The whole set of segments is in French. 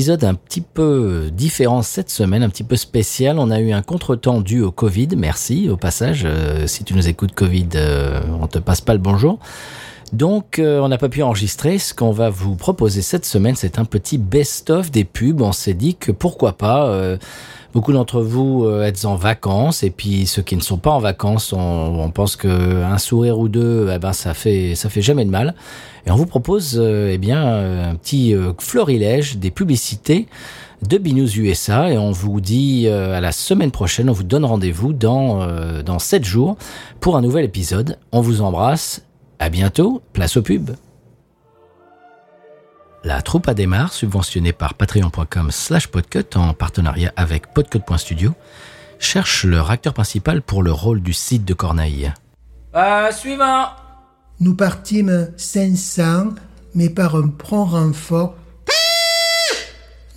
Épisode un petit peu différent cette semaine, un petit peu spécial. On a eu un contretemps dû au Covid. Merci au passage. Euh, si tu nous écoutes Covid, euh, on te passe pas le bonjour. Donc, euh, on n'a pas pu enregistrer. Ce qu'on va vous proposer cette semaine, c'est un petit best-of des pubs. On s'est dit que pourquoi pas. Beaucoup d'entre vous euh, êtes en vacances et puis ceux qui ne sont pas en vacances, on, pense que un sourire ou deux, eh ben ça fait ça fait jamais de mal. Et on vous propose euh, eh bien un petit euh, florilège des publicités de Binous USA et on vous dit à la semaine prochaine, on vous donne rendez-vous dans dans sept jours pour un nouvel épisode. On vous embrasse. À bientôt. Place aux pubs. La troupe à démarre, subventionnée par patreon.com slash podcut en partenariat avec podcut.studio, cherche leur acteur principal pour le rôle du site de Corneille. Euh, suivant Nous partîmes 500, mais par un prompt renfort.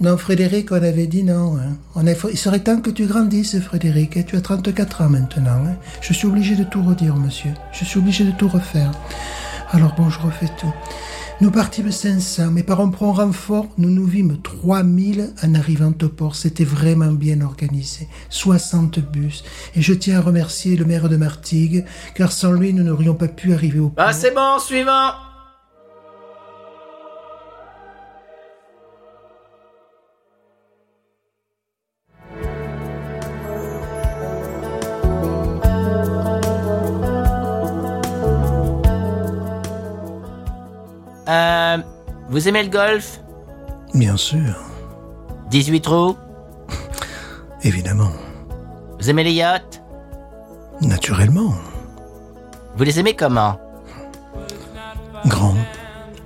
Non, Frédéric, on avait dit non. hein. On a- il serait temps que tu grandisses, Frédéric. et Tu as 34 ans maintenant. hein. Je suis obligé de tout redire, monsieur. Je suis obligé de tout refaire. Alors bon, je refais tout. Nous partîmes 500, mais par un prompt renfort, nous nous vîmes 3000 en arrivant au port. C'était vraiment bien organisé. 60 bus. Et je tiens à remercier le maire de Martigues, car sans lui, nous n'aurions pas pu arriver au port. Ah, c'est bon, suivant vous aimez le golf? Bien sûr, 18 trous? Évidemment, Vous aimez les yachts? Naturellement. Vous les aimez comment? Grand,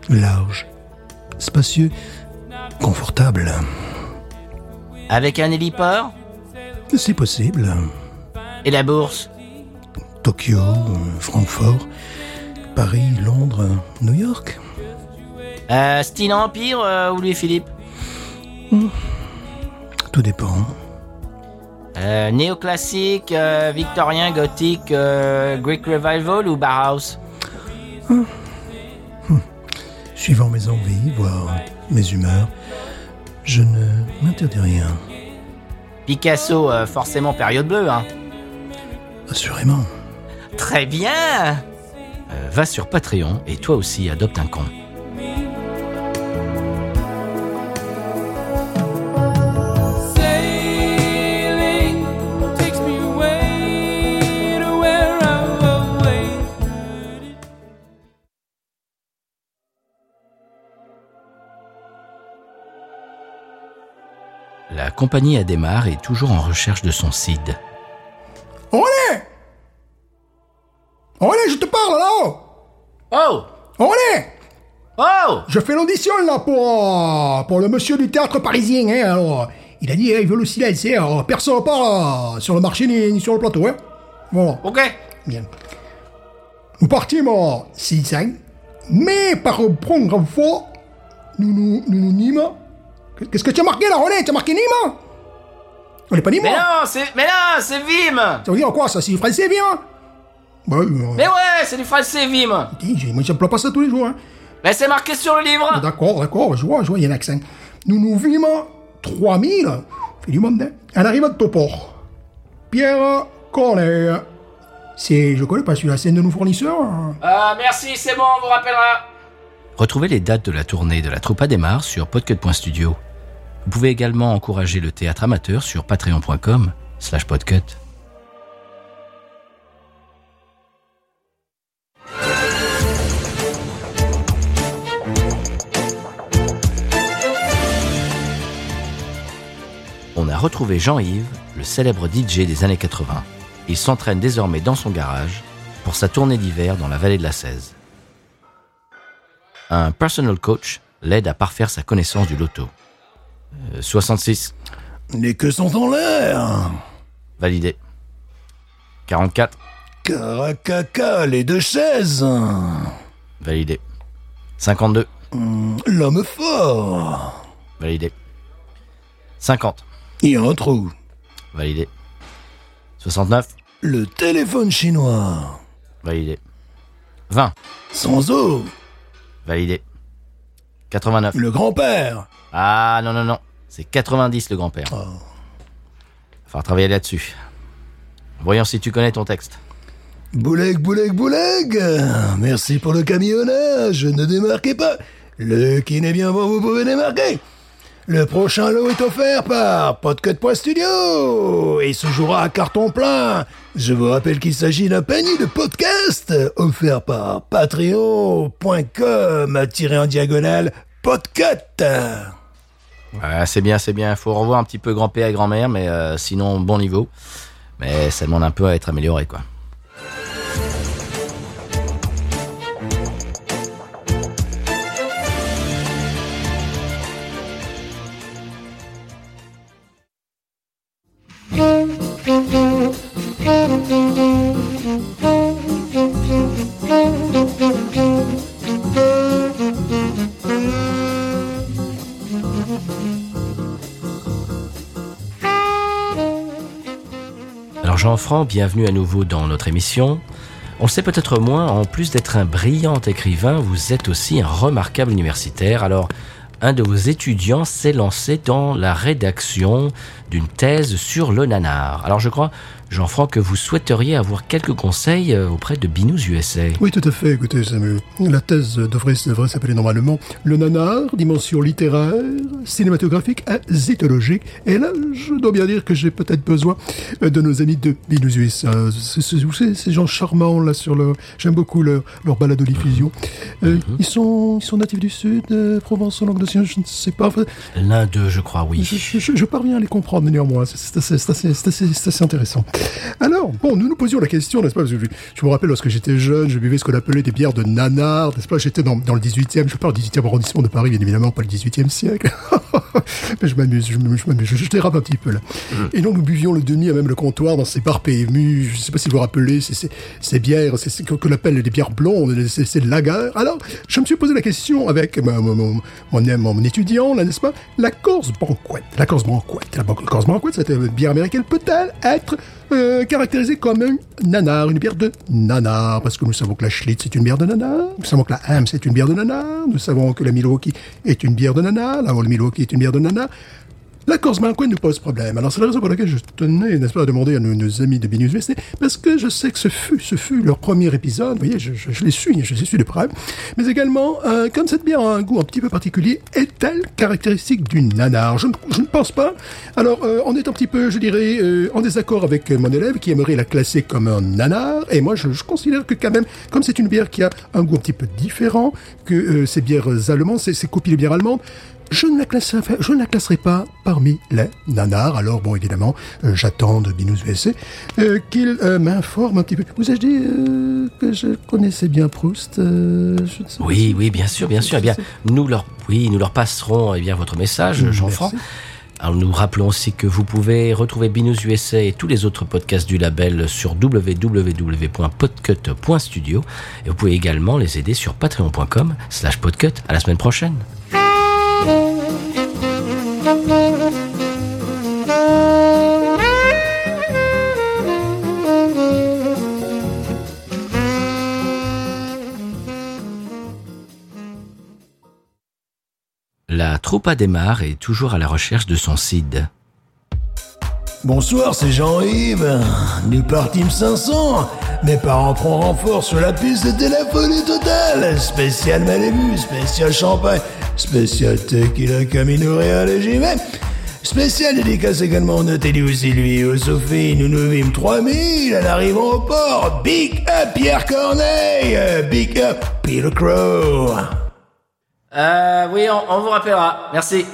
large, spacieux, confortable. Avec un héliport? C'est possible. Et la bourse? Tokyo, Francfort, Paris, Londres, New York. Euh, Style Empire euh, ou Louis-Philippe Tout dépend. Euh, néoclassique, euh, victorien, gothique, euh, Greek Revival ou Bauhaus Suivant mes envies, voire mes humeurs, je ne m'interdis rien. Picasso, euh, forcément période bleue, hein. Assurément. Très bien Euh, Va sur Patreon et toi aussi adopte un compte. La compagnie Ademar est toujours en recherche de son CID. Olé Olé, je te parle là Oh Olé Oh Je fais l'audition là pour, euh, pour le monsieur du théâtre parisien, hein, alors. Il a dit, hein, il veut le silence, hein, alors personne parle euh, sur le marché ni, ni sur le plateau, hein. Voilà, Ok bien. Nous partîmes à 600, mais par un prompt renfort, nous nous, nous, nous nîmes. Qu'est-ce que tu as marqué là, René? Tu as marqué Nîmes On n'est pas Nîmes Mais non, c'est... Mais non, c'est Vim Ça veut dire quoi, ça? C'est français, bien Bah, euh, Mais ouais, c'est du français Vim dis, moi, j'emploie pas ça tous les jours, hein. Mais c'est marqué sur le livre D'accord, d'accord, je vois, je vois, il y a un accent. Nous nous vîmes 3000, fait du monde, hein, en arrivant au port. Pierre Corneille. C'est, je connais pas celui-là, c'est un de nos fournisseurs. hein. Euh, merci, c'est bon, on vous rappellera. Retrouvez les dates de la tournée de la troupe à démarre sur podcut.studio. Vous pouvez également encourager le théâtre amateur sur patreon.com slash podcut. On a retrouvé Jean-Yves, le célèbre DJ des années 80. Il s'entraîne désormais dans son garage pour sa tournée d'hiver dans la vallée de la Cèze. Un personal coach l'aide à parfaire sa connaissance du loto. Euh, 66, Les queues sont en l'air. validé. 44, Caracaca, les deux chaises. validé. 52, L'homme fort. validé. 50, Il y a un trou. validé. 69, Le téléphone chinois. validé. 20, Sans eau. validé. 89. Le grand-père. Ah non, non, non. C'est 90 le grand-père. Oh. Va travailler là-dessus. Voyons si tu connais ton texte. Bouleg, bouleg, bouleg Merci pour le camionnage, ne démarquez pas Le qui n'est bien bon, vous pouvez démarquer Le prochain lot est offert par Podcut.studio et se jouera à carton plein Je vous rappelle qu'il s'agit d'un panier de podcast offert par patreon.com tiré en diagonale Podcut Ouais, c'est bien, c'est bien. Il faut revoir un petit peu grand-père et grand-mère, mais euh, sinon, bon niveau. Mais ça demande un peu à être amélioré, quoi. Alors Jean-Franc, bienvenue à nouveau dans notre émission. On sait peut-être moins, en plus d'être un brillant écrivain, vous êtes aussi un remarquable universitaire. Alors, un de vos étudiants s'est lancé dans la rédaction d'une thèse sur le nanar. Alors je crois, Jean-Franc, que vous souhaiteriez avoir quelques conseils euh, auprès de Binous USA. Oui, tout à fait. Écoutez, Samuel, la thèse devrait, devrait s'appeler normalement Le nanar, dimension littéraire, cinématographique et zétologique. Et là, je dois bien dire que j'ai peut-être besoin euh, de nos amis de vous savez, ces gens charmants, là, sur le... J'aime beaucoup leur, leur balade diffusion. Euh, ils, sont, ils sont natifs du Sud, euh, Provence, langue de Sien, je ne sais pas. L'un d'eux, je crois, oui. je- je- je parviens à les comprendre néanmoins. C'est- assez, assez- assez- intéressant. Alors, bon, nous nous posions la question, n'est-ce pas Parce que je, je me rappelle lorsque j'étais jeune, je buvais ce qu'on appelait des bières de nanar, n'est-ce pas? J'étais dans, dans le 18e, je parle du 18e arrondissement de Paris, bien évidemment, pas le 18e siècle. Mais je m'amuse, je je, je, dérape un petit peu là. Et donc nous buvions le demi à même le comptoir dans ces bars PMU, je sais pas si vous vous rappelez, ces, ces bières, c'est ce qu'on appelle des bières blondes, c'est de lager. Alors, je me suis posé la question avec mon, mon, mon, mon, mon étudiant, là, n'est-ce pas? La Corse Banquette. La Corse Banquette. La Corse Banquette, cette euh, bière américaine peut-elle être euh, caractérisée comme un nanar, une bière de nanar? Parce que nous savons que la Schlitz est une bière de nanar, nous savons que la Ham c'est une bière de nanar, nous savons que la Milwaukee est une bière de nanar, la Old Milwaukee est une bière de nanar. La Corse Banquet nous pose problème. Alors c'est la raison pour laquelle je tenais, n'est-ce pas, à demander à nos, amis de Binus VST, parce que je sais que ce fut, ce fut leur premier épisode, vous voyez, je, je, je les suis, je les suis de près, mais également, euh, comme cette bière a un goût un petit peu particulier, est-elle caractéristique du nanar? Je, ne- je ne pense pas. Alors, euh, on est un petit peu, je dirais, euh, en désaccord avec mon élève qui aimerait la classer comme un nanar, et moi je, je considère que quand même, comme c'est une bière qui a un goût un petit peu différent que euh, ces bières allemandes, ces, ces copies de bières allemandes, je ne la classerai, je ne la classerai pas parmi les nanars. Alors, bon, évidemment, euh, j'attends de Binous VSC euh, qu'il euh, m'informe un petit peu. Vous ai-je dit euh, que je connaissais bien Proust je ne sais Oui, pas. oui, bien sûr, bien sûr. Eh bien, nous leur, oui, nous leur passerons eh bien votre message, Jean-Franc. Merci. Alors nous rappelons aussi que vous pouvez retrouver Binous USA et tous les autres podcasts du label sur www.podcut.studio et vous pouvez également les aider sur patreon.com slash podcut. À la semaine prochaine. La troupe à démarre est toujours à la recherche de son Cid. Bonsoir, c'est Jean-Yves. Nous partîmes 500. Mes parents prennent renfort sur la piste, c'était la folie totale. Spécial Malibu, spécial champagne, spécial tequila Camino Real et j'y. Spécial dédicace également au télé aussi lui au Sophie, nous nous vîmes 3000 en arrivant au port. Big up Pierre Corneille, big up Peter Crow. Euh, oui, on vous rappellera. Merci.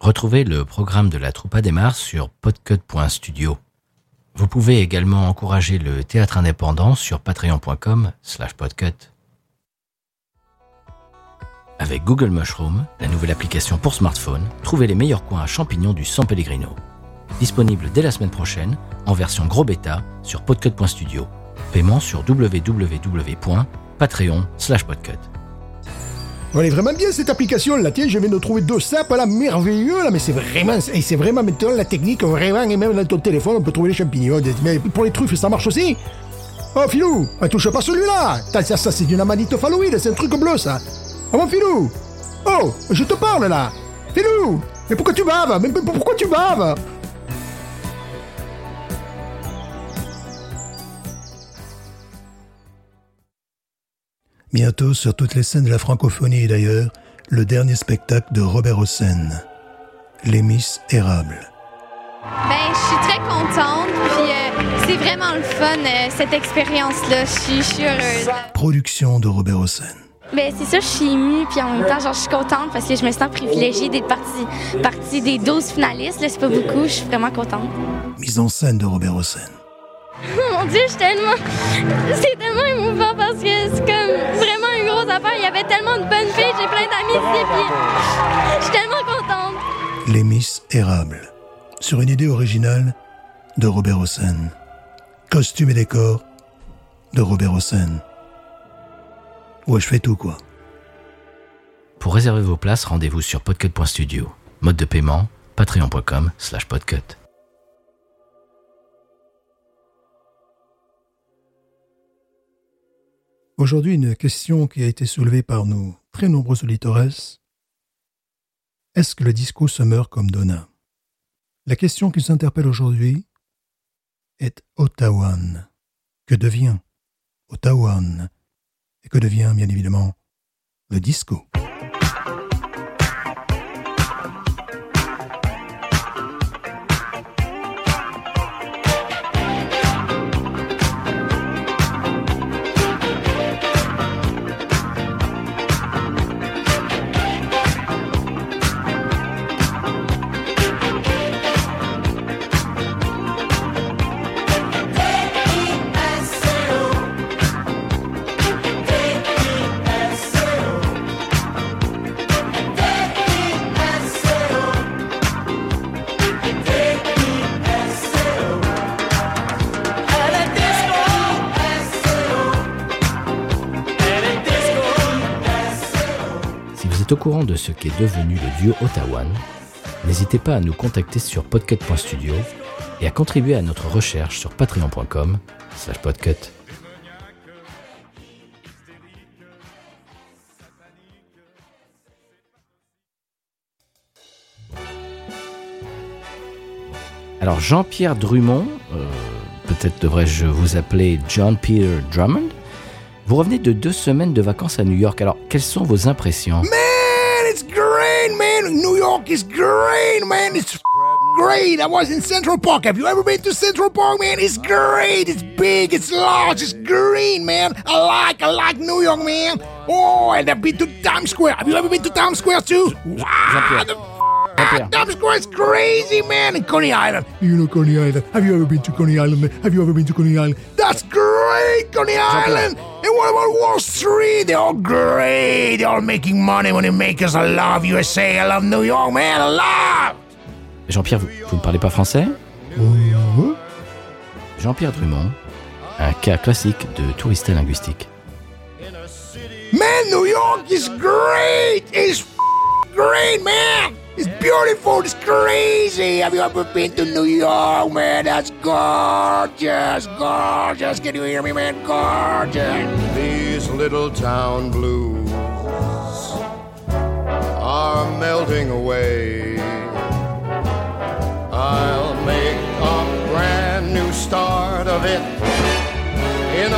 Retrouvez le programme de la troupe à démarre sur podcut.studio. Vous pouvez également encourager le théâtre indépendant sur patreon.com slash podcut. Avec Google Mushroom, la nouvelle application pour smartphone, trouvez les meilleurs coins à champignons du San Pellegrino. Disponible dès la semaine prochaine, en version gros bêta, sur podcut.studio. Paiement sur www.patreon slash podcut. Elle est vraiment bien cette application là. Tiens, je viens de trouver deux sapes là, merveilleux là, mais c'est vraiment, et c'est vraiment maintenant la technique vraiment et même dans ton téléphone on peut trouver les champignons. Mais pour les truffes ça marche aussi. Oh Filou, ne touche pas celui-là. Ça, ça, c'est d'une amanite phalloïde, c'est un truc bleu ça. Ah bon Filou? Oh, je te parle là Fais-nous Mais pourquoi tu baves? Mais pourquoi tu baves? Bientôt, sur toutes les scènes de la francophonie et d'ailleurs, le dernier spectacle de Robert Hossein, Les Miss Érables. Ben, je suis très contente, puis euh, c'est vraiment le fun, euh, cette expérience-là. Je suis- heureuse. Production de Robert Hossein. Ben, c'est ça, je suis émue, puis en même temps, genre, je suis contente parce que je me sens privilégiée d'être partie, partie des 12 finalistes. Là, c'est pas beaucoup, je suis vraiment contente. Mise en scène de Robert Hossein. Oh mon Dieu, je suis tellement. C'est tellement émouvant parce que je suis tellement contente. Les Miss Érables. Sur une idée originale de Robert Hossein. Costume et décor de Robert Hossein. Ouais, je fais tout, quoi. Pour réserver vos places, rendez-vous sur podcut.studio. Mode de paiement, patreon.com slash podcut. Aujourd'hui, une question qui a été soulevée par nos très nombreux auditeurs. Est-ce que le disco se meurt comme Donna? La question qui nous interpelle aujourd'hui est Ottawan. Que devient Ottawan Et que devient, bien évidemment, le disco? Courant de ce qu'est devenu le duo Ottawan, n'hésitez pas à nous contacter sur podcut.studio et à contribuer à notre recherche sur patreon.com slash podcut. Alors Jean-Pierre Drummond, euh, peut-être devrais-je vous appeler John Peter Drummond, vous revenez de deux semaines de vacances à New York. Alors quelles sont vos impressions? Man. New York is great, man. It's great. I was in Central Park. Have you ever been to Central Park, man? It's great. It's big. It's large. It's green, man. I like, I like New York, man. Oh, and I've been to Times Square. Have you ever been to Times Square too? Wow, Square is crazy, man. And Coney Island. You know Coney Island. Have you ever been to Coney Island? man? Have you ever been to Coney Island? That's great, Coney Island. And what about Wall Street? They're all great. They're all making money, money makers. I love USA. I love New York, man. I love. Jean-Pierre, vous, vous ne parlez pas français? Jean-Pierre Drummond, un cas classique de touriste linguistique. Man, New York is great. It's f- great, man. It's beautiful. It's crazy. Have you ever been to New York, man? That's gorgeous, gorgeous. Can you hear me, man? Gorgeous. These little town blues are melting away. I'll make a brand new start of it in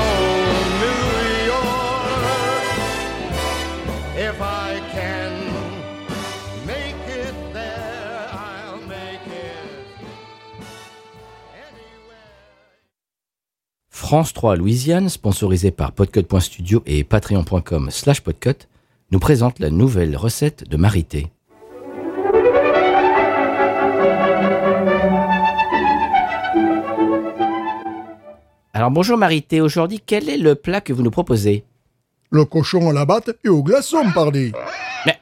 France 3 Louisiane, sponsorisé par podcut.studio et patreon.com slash podcut, nous présente la nouvelle recette de Marité. Alors bonjour Marité, aujourd'hui quel est le plat que vous nous proposez? Le cochon à la batte et au glaçon, pardi. Mais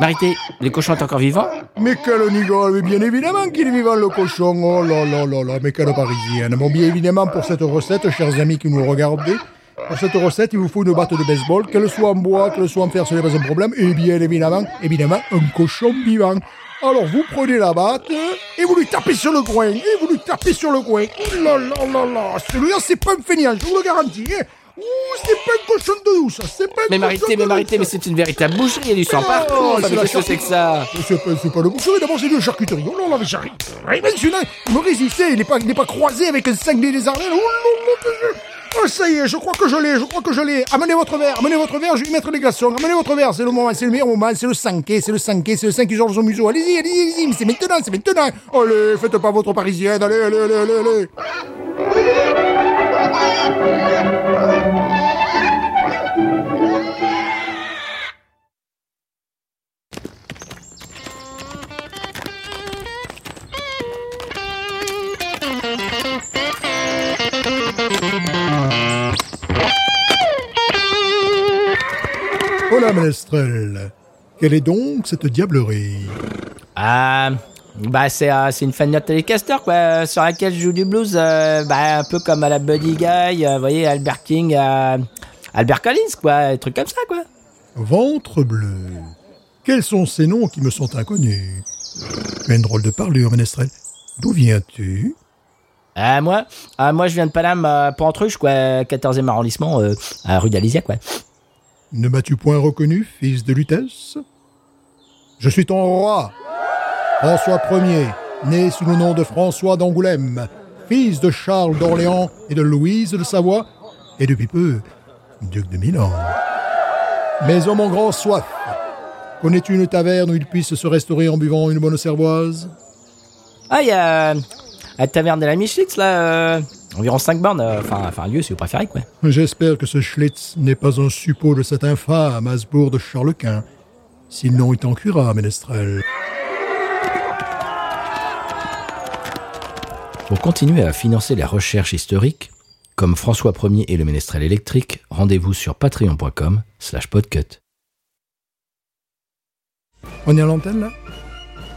Marité, les cochons sont encore vivants? Mais quel nigole, mais bien évidemment qu'il est vivant le cochon. Oh là là là là, mais quelle parisienne. Bon, bien évidemment, pour cette recette, chers amis qui nous regardez, pour cette recette, il vous faut une batte de baseball, qu'elle soit en bois, qu'elle soit en fer, ce n'est pas un problème. Et bien évidemment, évidemment, un cochon vivant. Alors, vous prenez la batte et vous lui tapez sur le coin. Et vous lui tapez sur le coin. Oh là là là là, celui-là, c'est pas un feignant, je vous le garantis. hein. Ouh, c'est pas une cochonne de douce, ça, c'est pas une Mais de mais Marité, mais c'est une véritable boucherie, il y a du sang partout. mais Qu'est-ce que c'est que ça C'est pas, c'est pas le boucherie, d'abord c'est de la charcuterie. Oh là là, mais j'arrive. Eh ben, celui-là, Maurice, il sait, il n'est pas, il n'est pas croisé avec un cinglé des Ardennes. Oh là là, Oh, ça y est, je crois que je l'ai, je crois que je l'ai. Amenez votre verre, amenez votre verre, je vais y mettre les glaçons. Amenez votre verre, c'est le moment, c'est le meilleur moment, c'est le 5 c'est le 5 c'est le 5 Georges Museau. Allez-y, allez-y, allez-y, mais c'est maintenant, c'est maintenant. Allez, faites pas votre parisienne, allez, allez, allez, allez, allez. Voilà, Ménestrel. Quelle est donc cette diablerie? Ah, bah c'est euh, c'est une fan de Telecaster quoi, euh, sur laquelle je joue du blues, euh, bah un peu comme à la Buddy Guy, euh, vous voyez Albert King, euh, Albert Collins quoi, des trucs comme ça quoi. Ventre bleu. Quels sont ces noms qui me sont inconnus? Tu as une drôle de parlure, Ménestrel. D'où viens-tu? Ah moi, ah moi je viens de Paname, Pantruche quoi, 14e arrondissement, à rue d'Alésia quoi. Ne m'as-tu point reconnu, fils de Lutèce? Je suis ton roi, François Ier, né sous le nom de François d'Angoulême, fils de Charles d'Orléans et de Louise de Savoie, et depuis peu, duc de Milan. Mais oh mon grand soif, connais-tu une taverne où il puisse se restaurer en buvant une bonne cervoise? Ah il la taverne de la Michelix là, euh, environ 5 bornes, euh, enfin enfin un lieu si vous préférez quoi. J'espère que ce Schlitz n'est pas un suppôt de cet infâme Hasbourg de Charles-Quint. Sinon, il t'en cuira, Ménestrel. Pour continuer à financer la recherche historique, comme François Ier et le ménestrel électrique, rendez-vous sur patreon.com slash podcut. On est à l'antenne, là?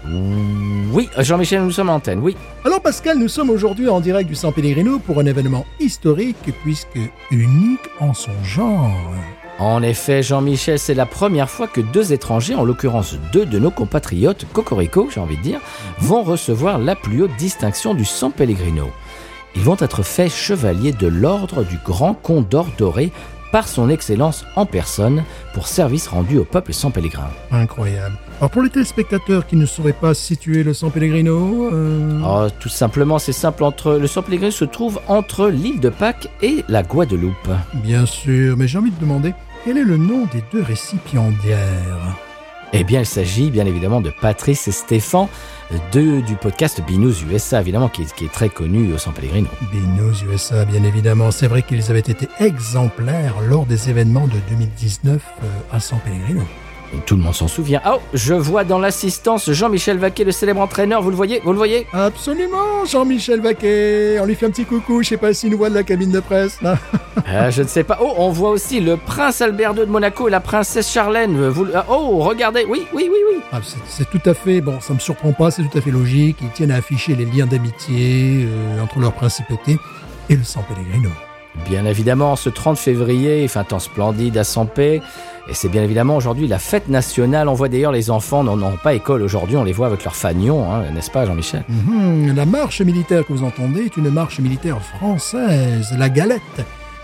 Oui, Jean-Michel, nous sommes en antenne, oui. Alors Pascal, nous sommes aujourd'hui en direct du San Pellegrino pour un événement historique puisque unique en son genre. En effet, Jean-Michel, c'est la première fois que deux étrangers, en l'occurrence deux de nos compatriotes, Cocorico, j'ai envie de dire, vont recevoir la plus haute distinction du San Pellegrino. Ils vont être faits chevaliers de l'ordre du Grand Condor Doré par son Excellence en personne pour service rendu au peuple sans pèlerin. Incroyable. Alors pour les téléspectateurs qui ne sauraient pas situer le San Pellegrino, euh, Oh, tout simplement, c'est simple. Entre le San Pellegrino se trouve entre l'île de Pâques et la Guadeloupe. bien sûr, mais j'ai envie de demander quel est le nom des deux récipiendaires? Eh bien, il s'agit bien évidemment de Patrice et Stéphane, deux du podcast Binous USA, évidemment, qui est, qui est très connu au San Pellegrino. Binous USA, bien évidemment. C'est vrai qu'ils avaient été exemplaires lors des événements de 2019 euh, à San Pellegrino. Tout le monde s'en souvient. Oh, je vois dans l'assistance Jean-Michel Vaquet, le célèbre entraîneur. Vous le voyez? Vous le voyez? Absolument, Jean-Michel Vaquet. On lui fait un petit coucou, je sais pas s'il nous voit de la cabine de presse. Euh, Je ne sais pas. Oh, on voit aussi le prince Albert II de Monaco et la princesse Charlène. Vous... ah, Oh, regardez. Oui, oui, oui, oui. Ah, c'est- c'est tout à fait, bon, ça me surprend pas, c'est tout à fait logique. Ils tiennent à afficher les liens d'amitié euh, entre leur principauté et le San Pellegrino. Bien évidemment, ce 30 février, il fait un temps splendide à Sampé. Et c'est bien évidemment aujourd'hui la fête nationale. On voit d'ailleurs les enfants n'en ont pas école aujourd'hui. On les voit avec leur fanion, hein, n'est-ce pas, Jean-Michel? Mhm, La marche militaire que vous entendez est une marche militaire française, la galette,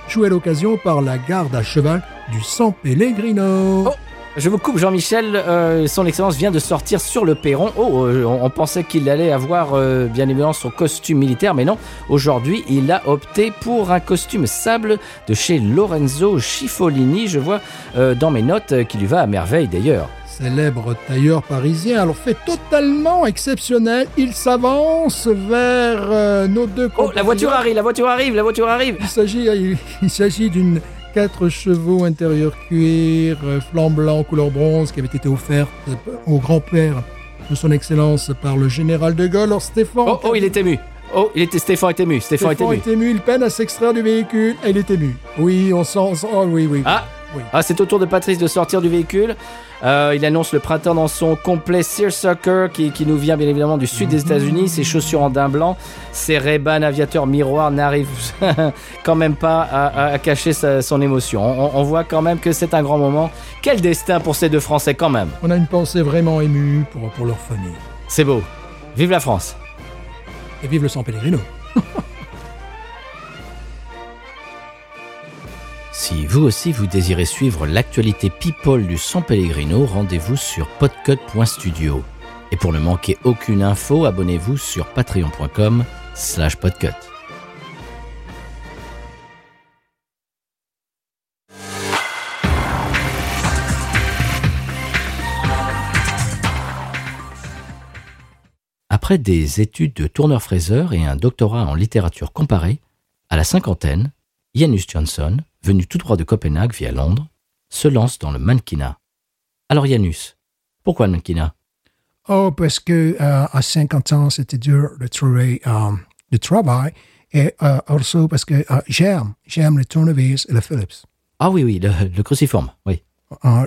jouée à l'occasion par la garde à cheval du San Pellegrino. Oh Je vous coupe, Jean-Michel. euh, son Excellence vient de sortir sur le perron. Oh, euh, on, on pensait qu'il allait avoir euh, bien évidemment son costume militaire, mais non. Aujourd'hui, il a opté pour un costume sable de chez Lorenzo Schifolini. Je vois dans mes notes qu'il lui va à merveille d'ailleurs. Célèbre tailleur parisien, alors fait totalement exceptionnel, il s'avance vers euh, nos deux Oh, la voiture arrive, la voiture arrive, la voiture arrive. Il s'agit, il, il s'agit d'une 4 chevaux intérieur cuir, euh, flanc blanc couleur bronze qui avait été offerte euh, au grand-père de son excellence par le général de Gaulle. Alors Stéphane, Oh, oh, il est ému. Oh, il était Stéphane est ému. Stéphane, Stéphane est ému. est ému, il peine à s'extraire du véhicule il est ému. Oui, on sent, on sent- oh, oui, oui. Ah, Oui. ah c'est au tour de Patrice de sortir du véhicule. Euh, il annonce le printemps dans son complet Searsucker qui, qui nous vient bien évidemment du sud des États-Unis. Ses chaussures en daim blanc, ses Ray-Ban aviateurs miroirs n'arrivent quand même pas à, à- à cacher sa- son émotion. On, on voit quand même que c'est un grand moment. Quel destin pour ces deux Français quand même. On a une pensée vraiment émue pour, pour leur famille. C'est beau. Vive la France. Et vive le San Pellegrino. Si vous aussi vous désirez suivre l'actualité people du San Pellegrino, rendez-vous sur podcut.studio. Et pour ne manquer aucune info, abonnez-vous sur patreon.com slash podcut. Après des études de tourneur-fraiseur et un doctorat en littérature comparée, à la cinquantaine, Janus Johnson, venu tout droit de Copenhague via Londres, se lance dans le mannequinat. Alors Janus, pourquoi le mannequinat? Oh, parce que euh, à 50 ans, c'était dur de trouver euh, du travail. Et euh, aussi parce que euh, j'aime, j'aime le tournevis et le Philips. Ah oui, oui, le, le cruciforme, oui. Uh,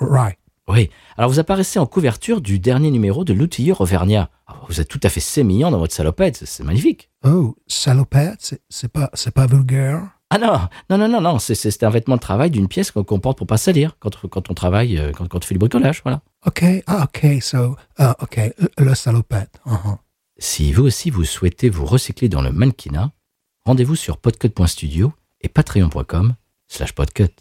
right. Oui. Alors vous apparaissez en couverture du dernier numéro de l'outilleur Auvergnat. Ah, Vous êtes tout à fait sémillant dans votre salopette, c'est- magnifique. Oh, salopette, c'est pas, c'est pas vulgaire. Ah non, non, non, non, non, c'est- un vêtement de travail d'une pièce qu'on qu'on porte pour pas salir quand, quand on travaille, euh, quand, quand on fait du bricolage, voilà. OK, ah, OK, so, uh, OK, le, le salopette. uh-huh. Si vous aussi vous souhaitez vous recycler dans le mannequinat, rendez-vous sur podcut.studio et patreon.com slash podcut.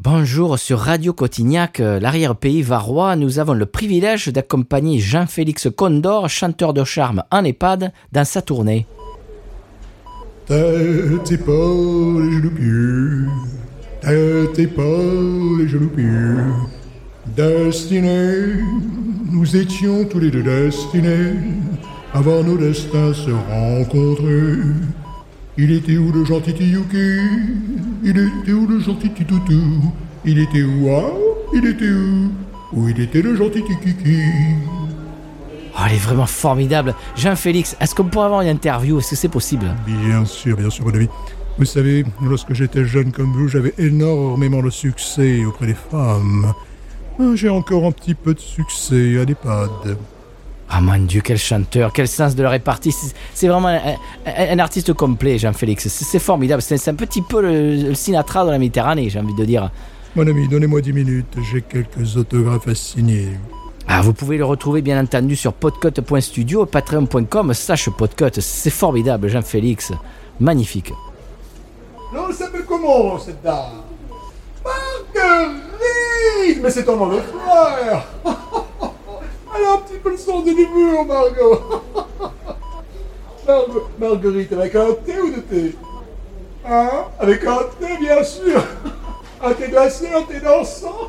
Bonjour, sur Radio Cotignac, euh, l'arrière-pays varois, nous avons le privilège d'accompagner Jean-Félix Condor, chanteur de charme en EHPAD, dans sa tournée. Tête, épaules et genoux pieds. Tête, épaules et genoux. Destinés, nous étions tous les deux destinés. Avant nos destins se rencontrer. Il était où le gentil Tiyuki Il était où le gentil Titoutou? Il était où? Ah Il était où? Où il était le gentil Tikiki? Elle est vraiment formidable. Jean-Félix, est-ce qu'on pourrait avoir une interview? Est-ce que c'est possible? Bien sûr, bien sûr, mon ami. Vous savez, lorsque j'étais jeune comme vous, j'avais énormément de succès auprès des femmes. Ah, J'ai encore un petit peu de succès à l'EHPAD. Ah mon Dieu, quel chanteur, quel sens de la répartie. C'est- vraiment un, un- un artiste complet, Jean-Félix. C'est formidable. C'est c'est un petit peu le, le Sinatra de la Méditerranée, j'ai envie de dire. Mon ami, donnez-moi 10 minutes, j'ai quelques autographes à signer. Ah, vous pouvez le retrouver bien entendu sur podcut.studio, patreon.com, slash podcut. C'est formidable, Jean-Félix. Magnifique. Non, elle s'appelle comment, cette dame? Marguerite! Mais c'est ton nom de frère. Elle a un petit peu le sens de l'humour, Margot. Margue- Marguerite, avec un thé ou de thé Hein? Avec un thé, bien sûr. Un thé glacé, un thé dansant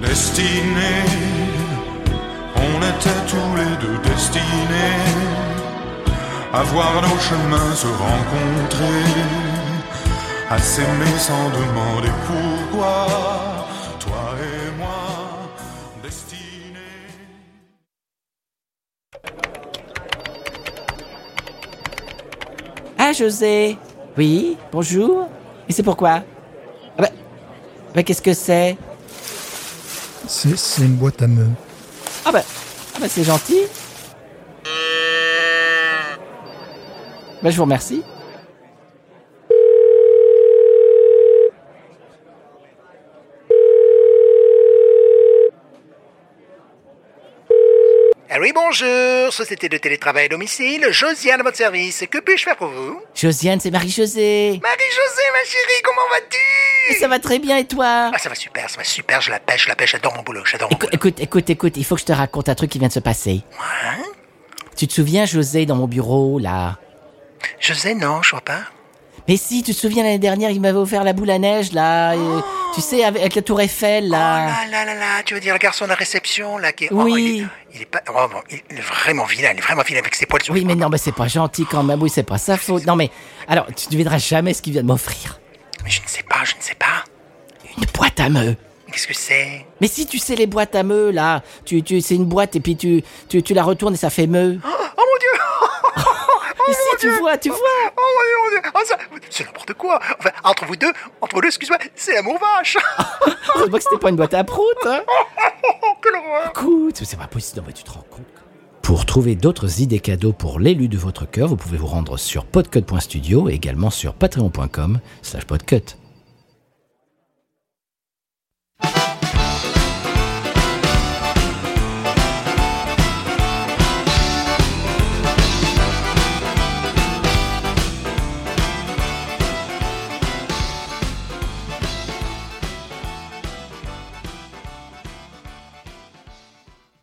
Destinés, on était tous les deux destinés à voir nos chemins se rencontrer, à s'aimer sans demander pourquoi, toi et moi, destinés. Ah, José Oui, bonjour. Et c'est pourquoi? Ah bah, bah, qu'est-ce que c'est? C'est une boîte à meux. Ah bah, ah bah c'est gentil. Bah, je vous remercie. Ah oui, bonjour, société de télétravail à domicile, Josiane à votre service. Que puis-je faire pour vous? Josiane, c'est Marie-José. Marie-Josée, ma chérie, comment vas-tu? Ça va très bien, et toi Ah, ça va super, ça va super, je la pêche, je la pêche, j'adore mon boulot, j'adore mon Écoute, boulot. écoute, écoute, écoute, il faut que je te raconte un truc qui vient de se passer. Tu te souviens, José, dans mon bureau, là? José, non, je vois pas. Mais si, tu te souviens l'année dernière, il m'avait offert la boule à neige, là. et- tu sais, avec, avec la tour Eiffel, Oh là. là là là là, tu veux dire le garçon de la réception, là, qui est... Oui. Oh, il, est, il est pas... Oh, bon, il est vraiment vilain, il est vraiment vilain avec ses poils sur Oui, mais non, mais c'est pas gentil quand même. Oui, c'est pas sa faute. Non, mais alors, tu ne devineras jamais ce qu'il vient de m'offrir. Mais je ne sais pas, je ne sais pas. Une boîte à meux. Qu'est-ce que c'est? Mais si tu sais les boîtes à meux, là, tu, tu, c'est une boîte et puis tu, tu, tu la retournes et ça fait meux. Oh mon dieu Mais si, tu vois, tu vois. Oh mon dieu, mon dieu Oh, ça... C'est n'importe quoi Enfin, entre vous deux, entre vous deux, excuse-moi, c'est l'amour vache Heureusement que c'était pas une boîte à prout, hein. Oh, quelle horreur Écoute, c'est pas possible. Non, mais tu te rends compte. Pour trouver d'autres idées cadeaux pour l'élu de votre cœur, vous pouvez vous rendre sur podcut.studio et également sur patreon.com slash podcut.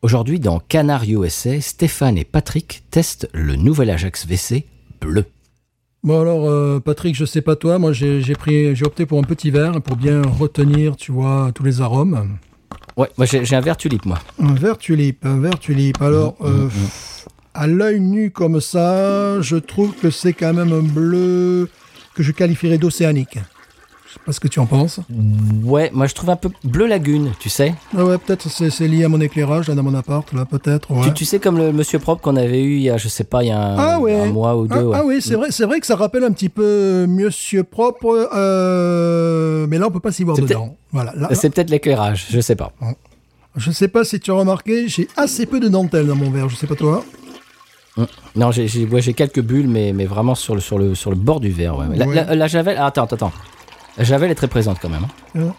Aujourd'hui, dans Canard USA, Stéphane et Patrick testent le nouvel Ajax WC bleu. Bon alors euh, Patrick, je sais pas toi, moi j'ai j'ai pris, j'ai opté pour un petit verre pour bien retenir, tu vois, tous les arômes. Ouais, moi j'ai un verre tulipe, moi. Un verre tulipe, un verre tulipe. Alors, euh, à l'œil nu comme ça, je trouve que c'est quand même un bleu que je qualifierais d'océanique. Je sais pas ce que tu en penses. Ouais, moi je trouve un peu bleu lagune, tu sais. Ah ouais, peut-être c'est lié à mon éclairage là dans mon appart, là peut-être. Ouais. Tu, tu sais comme le monsieur propre qu'on avait eu il y a, je sais pas, il y a un, Ah ouais. un mois ou deux. Ah, ouais. ah oui, c'est vrai, c'est vrai que ça rappelle un petit peu Monsieur propre, euh, mais là on peut pas s'y voir dedans. Voilà. Là, là, C'est peut-être l'éclairage, je sais pas. je sais pas si tu as remarqué, j'ai assez peu de dentelle dans mon verre. Je sais pas toi. Non, j'ai ouais, quelques bulles, mais, mais vraiment sur le, sur, le, sur le bord du verre. ouais. La, Ouais. la- la javel, ah, attends, attends, javel est très présente quand même. hein.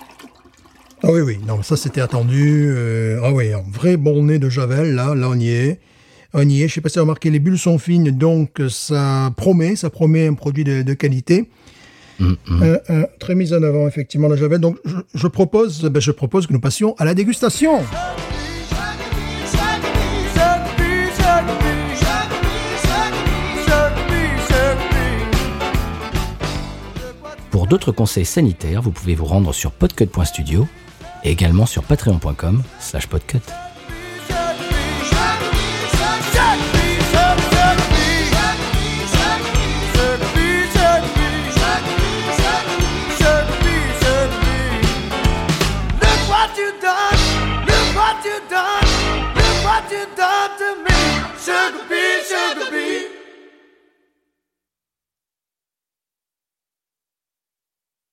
Ah oui, oui, non, ça c'était attendu. euh, ah oui, un vrai bon nez de Javel, là, là on y est. On y est, je sais pas si as remarqué, les bulles sont fines, donc ça promet, ça promet un produit de, de qualité. Hum, Euh, euh, très mise en avant, effectivement, la Javel. Donc je, je propose, ben, je propose que nous passions à la dégustation. Pour d'autres conseils sanitaires, vous pouvez vous rendre sur podcut.studio et également sur patreon.com slash podcut.